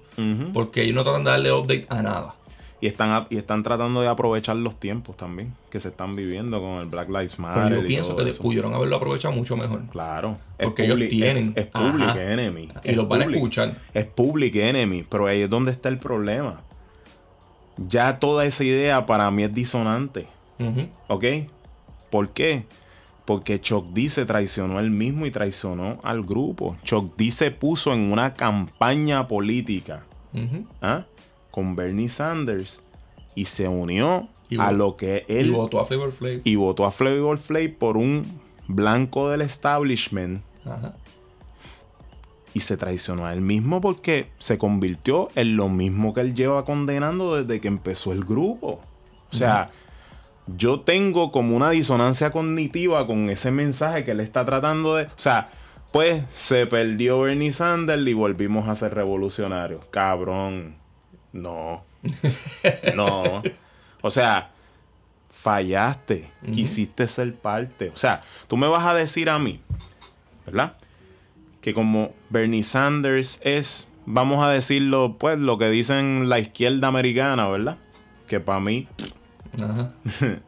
Porque ellos no tratan de darle update a nada. Y están, y están tratando de aprovechar los tiempos también que se están viviendo con el Black Lives Matter. Pero yo pienso que eso. pudieron haberlo aprovechado mucho mejor. Claro. Porque ellos tienen. Es, es Public Ajá. Enemy. Y Es los van a escuchar. Es Public Enemy. Pero ahí es donde está el problema. Ya toda esa idea para mí es disonante. ¿Ok? ¿Por qué? Porque Chuck D se traicionó él mismo y traicionó al grupo. Chuck D se puso en una campaña política. ¿ah? con Bernie Sanders y se unió Y a lo que Y él votó a Flavor Flav. y votó a Flavor Flav por un blanco del establishment Ajá. Y se traicionó a él mismo porque se convirtió en lo mismo que él lleva condenando desde que empezó el grupo. O sea, yo tengo como una disonancia cognitiva con ese mensaje que él está tratando de... O sea, pues se perdió Bernie Sanders y volvimos a ser revolucionarios. Cabrón. No. No. O sea, fallaste. Quisiste ser parte. O sea, tú me vas a decir a mí, ¿verdad? Que como Bernie Sanders es, vamos a decirlo, pues lo que dicen la izquierda americana, ¿verdad? Que para mí, Ajá.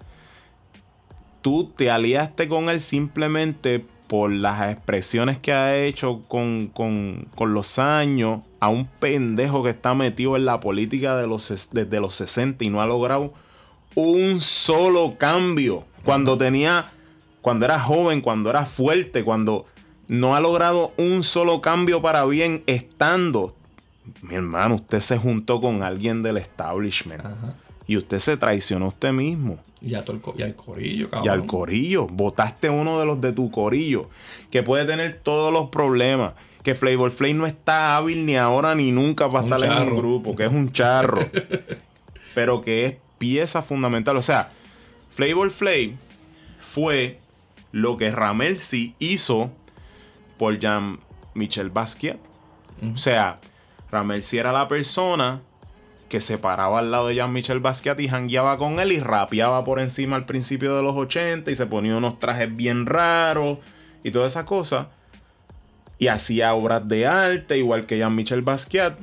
tú te aliaste con él simplemente por las expresiones que ha hecho con, con- con los años a un pendejo que está metido en la política de los, desde los 60 y no ha logrado un solo cambio. Cuando tenía, cuando era joven, cuando era fuerte, cuando no ha logrado un solo cambio para bien estando. Mi hermano, usted se juntó con alguien del establishment Ajá. y usted se traicionó a usted mismo Y, a todo el co- y al corillo, cabrón. y al corillo. Votaste uno de los de tu corillo que puede tener todos los problemas. Que Flavor Flav no está hábil ni ahora ni nunca para Un estar en un grupo, que es un charro. pero que es pieza fundamental. O sea, Flavor Flav fue lo que Ramel sí hizo por Jean Michel Basquiat. O sea, Ramel sí era la persona que se paraba al lado de Jean-Michel Basquiat y jangueaba con él y rapeaba por encima al principio de los 80 y se ponía unos trajes bien raros y toda esa cosa. Y hacía obras de arte, igual que Jean-Michel Basquiat.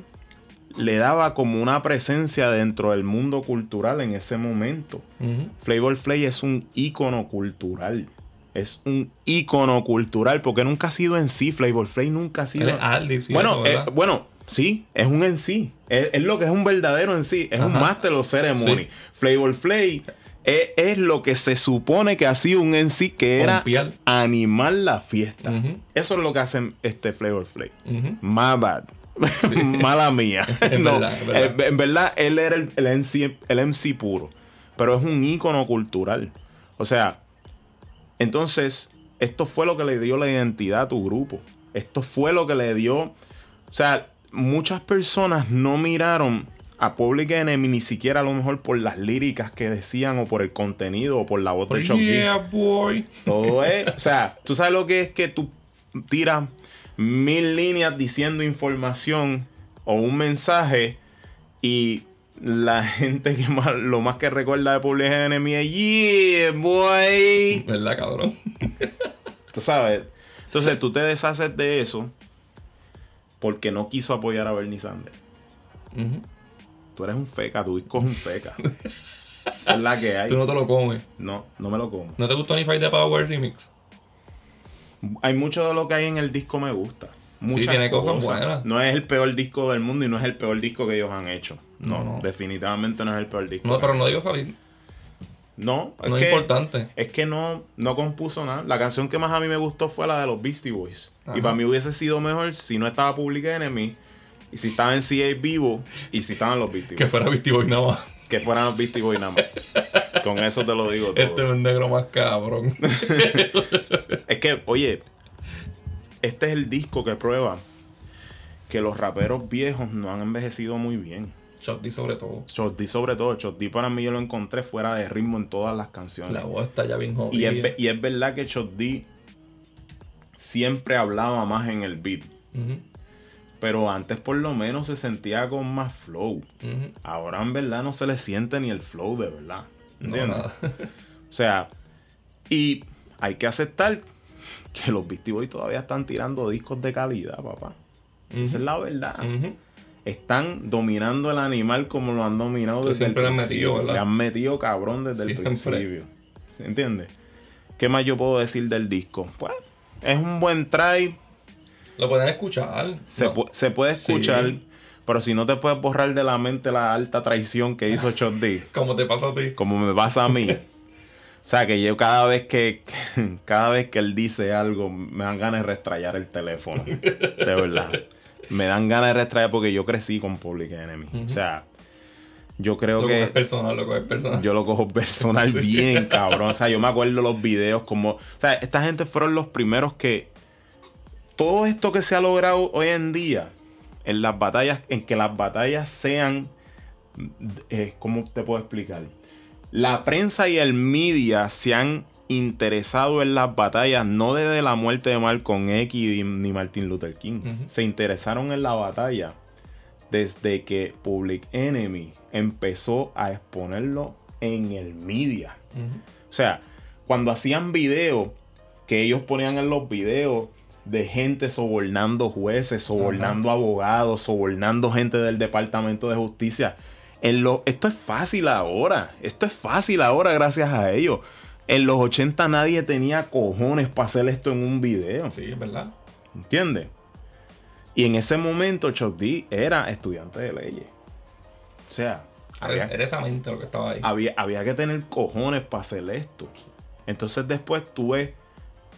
Le daba como una presencia dentro del mundo cultural en ese momento. Flavor Flav es un ícono cultural. Es un ícono cultural porque nunca ha sido en sí. Flavor Flav nunca ha sido. Y bueno, eh, bueno, sí, es un en sí. Es, es lo que es un verdadero en sí. Es un. Master of Ceremony. Sí. Flavor Flav es, es lo que se supone que ha sido un en sí que era animar la fiesta. Eso es lo que hacen este Flavor Flav. Ujú. My bad. Mala mía. Es No, verdad, es verdad. eh, en verdad, él era el, el MC, el MC puro. Pero es un ícono cultural. O sea, entonces, esto fue lo que le dio la identidad a tu grupo. Esto fue lo que le dio. O sea, muchas personas no miraron a Public Enemy ni siquiera a lo mejor por las líricas que decían o por el contenido o por la voz de Chuck D. yeah, boy. Todo es. O sea, tú sabes lo que es que tú tiras mil líneas diciendo información o un mensaje y la gente que más, lo más que recuerda de Public Enemy es Yeah, boy. ¿Verdad, cabrón? Tú sabes. Entonces tú te deshaces de eso porque no quiso apoyar a Bernie Sanders. Ujú. Tú eres un feca, tu disco es un feca. Esa es la que hay. Tú no te lo comes. No, no me lo como. ¿No te gustó ni Fight the Power Remix? Hay mucho de lo que hay en el disco me gusta. Muchas tiene cosas buenas. No es el peor disco del mundo y no es el peor disco que ellos han hecho. No, No, definitivamente no es el peor disco. No, que pero no debió salir. No, es No que, es importante. Es que no, no compuso nada. La canción que más a mí me gustó fue la de los Beastie Boys. Ajá. Y para mí hubiese sido mejor si no estaba Public Enemy y si estaban en CA vivo y si estaban los Beastie Que Boys. fuera Beastie Boy nada más. Que fueran los Beastie Boys nada más. Con eso te lo digo todo. Este es el negro más cabrón. Es que, oye, este es el disco que prueba que los raperos viejos no han envejecido muy bien. Shot D sobre todo. Shot D sobre todo. Shot D para mí yo lo encontré fuera de ritmo en todas las canciones. La voz está ya bien Y jodida. es, ve- y es verdad que Shot D siempre hablaba más en el beat. Pero antes por lo menos se sentía con más flow. Ahora en verdad no se le siente ni el flow de verdad. ¿Entiendes? O sea, y hay que aceptar que los Beastie Boys todavía están tirando discos de calidad, papá. Esa es la verdad. Ujú. Están dominando el animal como lo han dominado desde el siempre principio. metido. Le han metido cabrón desde Siempre. el principio. ¿Entiendes? ¿Qué más yo puedo decir del disco? Pues es un buen try. Lo pueden escuchar. Se, No. pu- se puede escuchar. Sí. Pero si no te puedes borrar de la mente la alta traición que hizo Shot D. Como te pasa a ti. como me pasa a mí. O sea, que yo cada vez que cada vez que él dice algo, me dan ganas de restrayar el teléfono. De verdad. Me dan ganas de restrayar porque yo crecí con Public Enemy. O sea, yo creo Lo que coges personal, lo coges personal. yo lo cojo personal bien, cabrón. O sea, yo me acuerdo los videos como... O sea, esta gente fueron los primeros que... Todo esto que se ha logrado hoy en día, en las batallas, en que las batallas sean... eh, ¿Cómo te puedo explicar? La prensa y el media se han interesado en las batallas no desde la muerte de Malcolm X ni Martin Luther King. Se interesaron en la batalla desde que Public Enemy empezó a exponerlo en el media. O sea, cuando hacían videos, que ellos ponían en los videos de gente sobornando jueces, sobornando abogados, sobornando gente del Departamento de Justicia. En lo, esto es fácil ahora. Esto es fácil ahora gracias a ellos. En los 80 nadie tenía cojones para hacer esto en un video. Sí, es verdad. ¿Entiendes? Y en ese momento Chuck D era estudiante de leyes. O sea, había, Era, esa mente lo que estaba ahí. había, había que tener cojones para hacer esto. Entonces después tú ves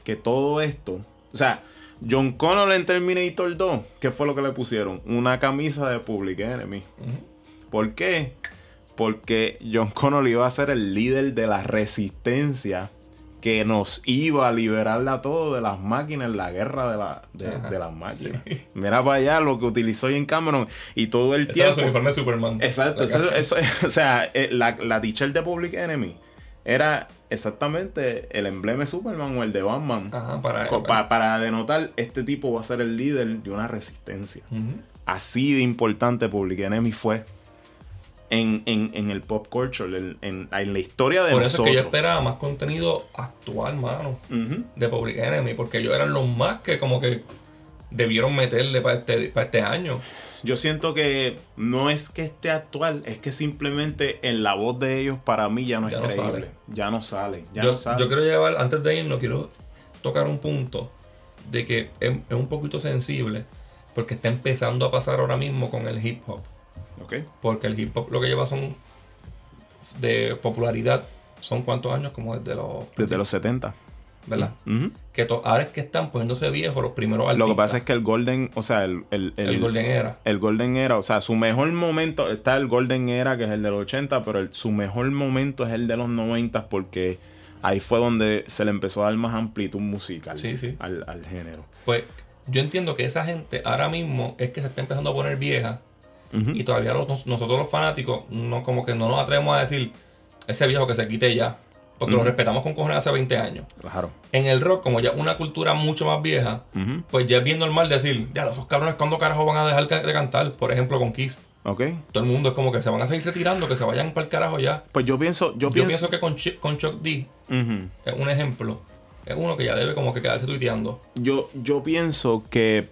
que todo esto... O sea, John Connor en Terminator 2, ¿qué fue lo que le pusieron? Una camisa de Public Enemy. Ujú. ¿Por qué? Porque John Connor iba a ser el líder de la resistencia que nos iba a liberar a todos de las máquinas, la guerra de, la, de, Ajá, de las máquinas. Mira para allá lo que utilizó Jane Cameron y todo el Ese tiempo. su uniforme de Superman. Exacto, eso, eso- o sea, eh, la, la t-shirt de Public Enemy era exactamente el emblema de Superman o el de Batman. Ajá, para. Denotar, este tipo va a ser el líder de una resistencia. Así de importante Public Enemy fue en, en- en el pop culture, en, en- en la historia de Por eso es que yo esperaba más contenido actual, mano. De Public Enemy. Porque ellos eran los más que como que debieron meterle para este, para este año. Yo siento que no es que esté actual, es que simplemente en la voz de ellos para mí ya no Ya es no creíble. sale. Ya no sale. Ya yo, no sale. yo quiero llevar, antes de irnos, quiero tocar un punto de que es, es un poquito sensible porque está empezando a pasar ahora mismo con el hip hop. Ok. Porque el hip hop lo que lleva son de popularidad, son cuántos años, como desde los. Desde los 70. ¿Verdad? Ujú. Que ahora es que están poniéndose viejos los primeros artistas. Lo que pasa es que el Golden, o sea, el, el, el, Golden Era. el Golden Era, o sea, su mejor momento, está el Golden Era, que es el del 80, pero el- su mejor momento es el de los 90 porque ahí fue donde se le empezó a dar más amplitud musical Sí, sí. Al, al género. Pues yo entiendo que esa gente ahora mismo es que se está empezando a poner vieja Y todavía los- nosotros los fanáticos no como que no nos atrevemos a decir ese viejo que se quite ya. Porque lo respetamos con cojones hace 20 años. Claro. En el rock, como ya una cultura mucho más vieja, pues ya es bien normal decir, ya, esos cabrones, ¿cuándo carajo van a dejar de cantar? Por ejemplo, con Kiss. Ok. Todo el mundo es como que se van a seguir retirando, que se vayan para el carajo ya. Pues yo pienso, yo, Yo, pienso, pienso que con, Ch- con Chuck D, es un ejemplo, es uno que ya debe como que quedarse tuiteando. yo, yo pienso que,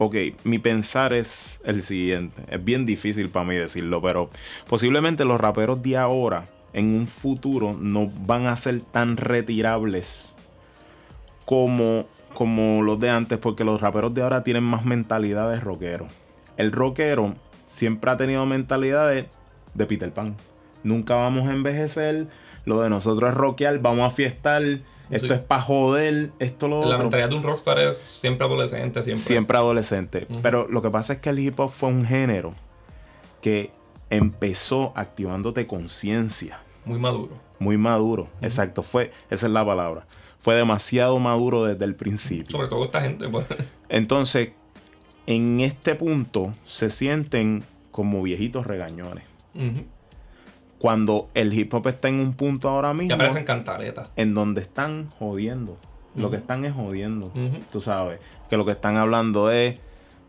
ok, mi pensar es el siguiente. Es bien difícil para mí decirlo, pero posiblemente los raperos de ahora, en un futuro, no van a ser tan retirables como, como los de antes, porque los raperos de ahora tienen más mentalidad de rockero. El rockero siempre ha tenido mentalidades de Peter Pan. Nunca vamos a envejecer, lo de nosotros es rockear, vamos a fiestar Esto es para joder, esto lo La mentalidad de un rockstar es siempre adolescente, siempre. Siempre adolescente. Pero lo que pasa es que el hip hop fue un género que empezó activándote conciencia. Muy maduro. Muy maduro. Exacto. Fue, esa es la palabra. Fue demasiado maduro desde el principio. Sobre todo esta gente, pues. Entonces, en este punto se sienten como viejitos regañones. Ujú. Cuando el hip hop está en un punto ahora mismo Ya parecen cantaletas. en donde están jodiendo. Lo que están es jodiendo. Ujú. Tú sabes. Que lo que están hablando es.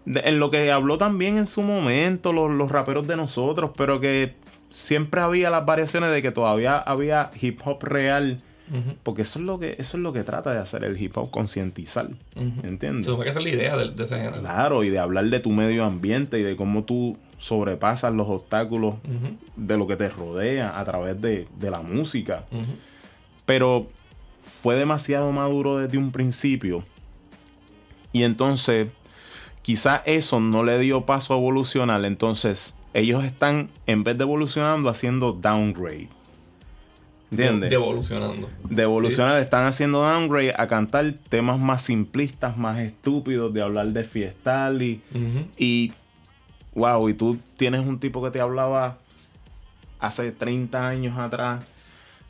de- en lo que habló también en su momento los, los raperos de nosotros, pero que siempre había las variaciones de que todavía había hip hop real. Porque eso es lo que, eso es lo que trata de hacer el hip hop, concientizar. ¿Entiendes? Se supone que esa es la idea de, de ese género. Claro, y de hablar de tu medio ambiente y de cómo tú sobrepasas los obstáculos de lo que te rodea a través de, de la música. Pero fue demasiado maduro desde un principio. Y entonces, quizás eso no le dio paso a evolucionar. Entonces, ellos están, en vez de evolucionando, haciendo downgrade. ¿Entiendes? De, evolucionando. de evolucionar, están haciendo downgrade a cantar temas más simplistas, más estúpidos, de hablar de fiestal y wow, y tú tienes un tipo que te hablaba hace 30 años atrás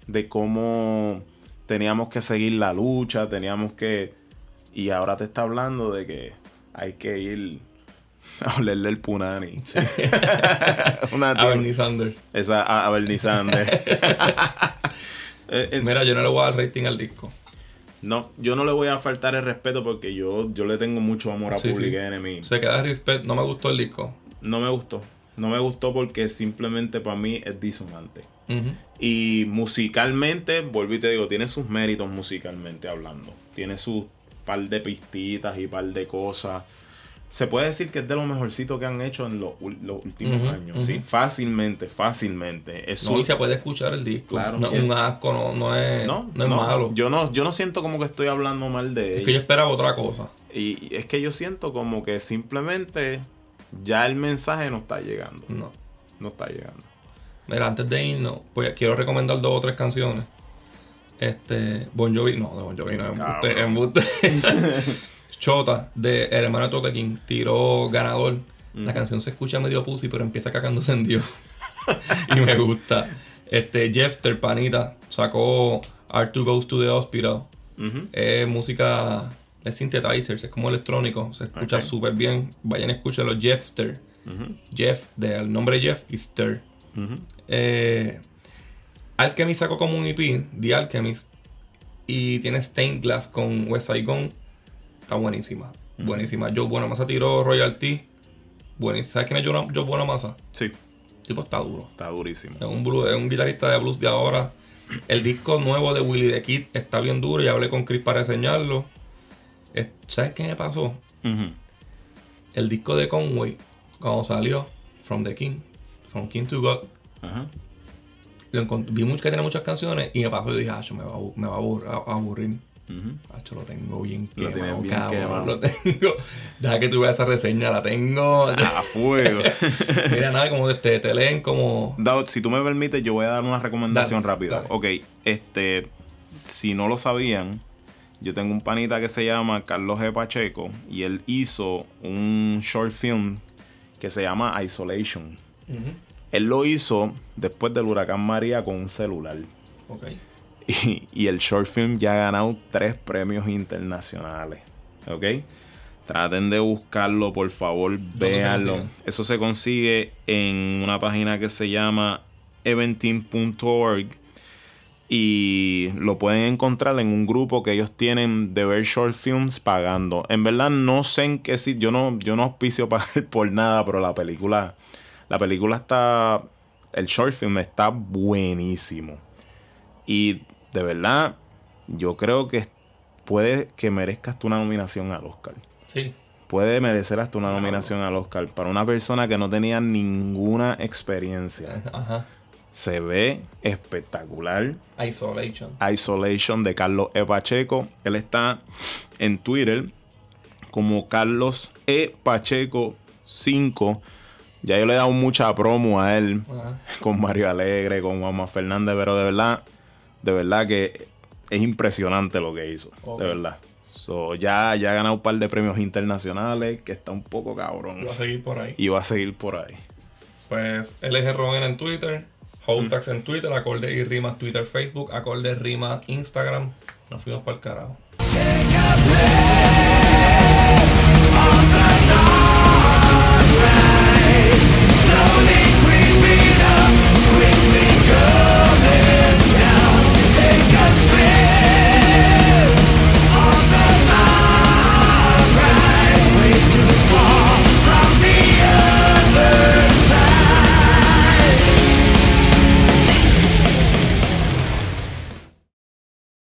de cómo teníamos que seguir la lucha, teníamos que y ahora te está hablando de que hay que ir a olerle el punani. Una A Bernie Sanders. esa a, a Bernie Sanders. Eh, Mira, yo no le voy a dar rating al disco. No, yo no le voy a faltar el respeto porque yo, yo le tengo mucho amor a Sí, Public sí. Enemy. Se queda respect. No me gustó el disco. No me gustó. No me gustó porque simplemente para mí es disonante. Y musicalmente, vuelvo y te digo, tiene sus méritos musicalmente hablando. Tiene sus par de pistitas y par de cosas. Se puede decir que es de lo mejorcito que han hecho en los, últimos años. Sí, fácilmente, fácilmente. Es No, su- y se puede escuchar el disco. Claro. No es un asco, no, no es, no, no es malo. Yo no, yo no siento como que estoy hablando mal de es ellos. que yo esperaba otra cosa. Y es que yo siento como que simplemente ya el mensaje no está llegando. No. No está llegando. Mira, antes de irnos, pues quiero recomendar dos o tres canciones. Este, Bon Jovi, no, de Bon Jovi no, embuste, embuste. Chota, de el hermano de Tote King, tiró ganador. La canción se escucha medio pussy, pero empieza cagándose en Dios. y me gusta. Este, Jeffter, panita, sacó R2 Goes to the Hospital. Es música, es synthesizers, es como electrónico, se escucha Ok. súper bien. Vayan a escucharlo, Jeffster. Jeff, del nombre Jeff y Stir. Ujú. Eh, Alchemist sacó como un EP, The Alchemist, y tiene Stained Glass con West Saigon. Está buenísima, buenísima. Joe Bonamassa tiró Royalty. Buenísima. ¿Sabes quién es Joe, Joe Bonamassa? Sí, El tipo está duro. está durísimo. Es un, blues- es un guitarrista de blues de ahora. El disco nuevo de Willie the Kid está bien duro. Ya hablé con Chris para enseñarlo. Es- ¿Sabes qué me pasó? El disco de Conway, cuando salió, From the King, From King to God, lo vi mucho que tenía muchas canciones y me pasó y dije, "Acho, me va, me va a, abur- a- a aburrir. Ujú. Acho, lo tengo bien Lo quemado, bien cabrón, quemado. Lo tengo. Deja que tú veas esa reseña, la tengo. A fuego. Mira, nada, como te, te leen como... Si tú me permites, yo voy a dar una recomendación Dale, rápida. dale. Ok, este, si no lo sabían, yo tengo un panita que se llama Carlos G. Pacheco y él hizo un short film que se llama Isolation. Él lo hizo después del huracán María con un celular. Ok. Y, y el short film ya ha ganado tres premios internacionales. ¿Ok? Traten de buscarlo, por favor, véanlo. Eso se consigue en una página que se llama eventing.org y lo pueden encontrar en un grupo que ellos tienen de ver short films pagando. En verdad no sé en qué sitio, yo no, yo no auspicio pagar por nada, pero la película, la película está, el short film está buenísimo. Y de verdad, yo creo que puede que merezca hasta una nominación al Oscar. Sí. Puede merecer hasta una nominación al Oscar para una persona que no tenía ninguna experiencia. Ajá. Se ve espectacular. Isolation. Isolation de Carlos E. Pacheco. Él está en Twitter como Carlos E. Pacheco 5. Ya yo le he dado mucha promo a él con Mario Alegre, con Juanma Fernández, pero de verdad, de verdad que es impresionante lo que hizo, de verdad. So, ya, ya ha ganado un par de premios internacionales, que está un poco cabrón. Va a seguir por ahí. Y va a seguir por ahí. Pues LG Rogan en Twitter, Howtax mm. en Twitter, acorde y rimas Twitter, Facebook, acorde rimas Instagram. Nos fuimos para el carajo.